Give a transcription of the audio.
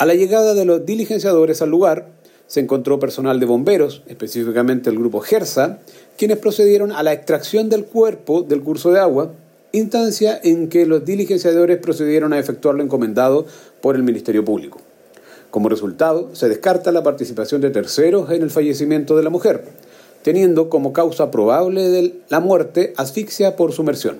A la llegada de los diligenciadores al lugar, se encontró personal de bomberos, específicamente el grupo GERSA, quienes procedieron a la extracción del cuerpo del curso de agua, instancia en que los diligenciadores procedieron a efectuar lo encomendado por el Ministerio Público. Como resultado, se descarta la participación de terceros en el fallecimiento de la mujer, teniendo como causa probable de la muerte asfixia por sumersión.